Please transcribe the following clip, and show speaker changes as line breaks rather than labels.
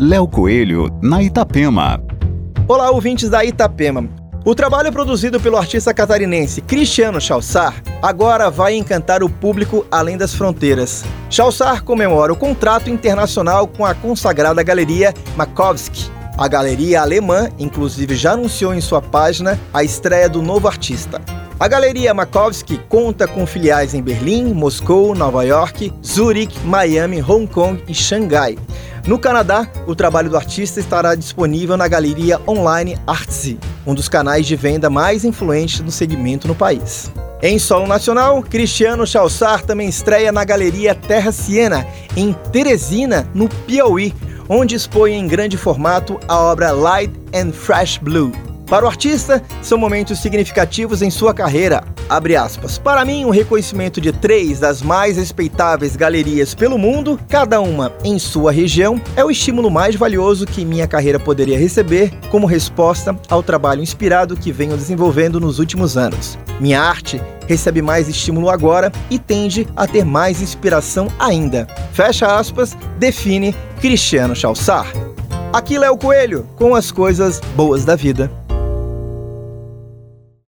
Léo Coelho, na Itapema.
Olá, ouvintes da Itapema. O trabalho produzido pelo artista catarinense Cristiano Chalsar agora vai encantar o público além das fronteiras. Chalsar comemora o contrato internacional com a consagrada galeria Makovsky. A galeria alemã, inclusive, já anunciou em sua página a estreia do novo artista. A Galeria Makovsky conta com filiais em Berlim, Moscou, Nova York, Zurique, Miami, Hong Kong e Xangai. No Canadá, o trabalho do artista estará disponível na galeria online Artsy, um dos canais de venda mais influentes do segmento no país. Em solo nacional, Cristiano Chalsar também estreia na Galeria Terra Siena, em Teresina, no Piauí, onde expõe em grande formato a obra Light and Fresh Blue. Para o artista, são momentos significativos em sua carreira. Para mim, o um reconhecimento de três das mais respeitáveis galerias pelo mundo, cada uma em sua região, é o estímulo mais valioso que minha carreira poderia receber como resposta ao trabalho inspirado que venho desenvolvendo nos últimos anos. Minha arte recebe mais estímulo agora e tende a ter mais inspiração ainda. Fecha aspas, define Cristiano Chalsar. Aqui é o Coelho, com as coisas boas da vida.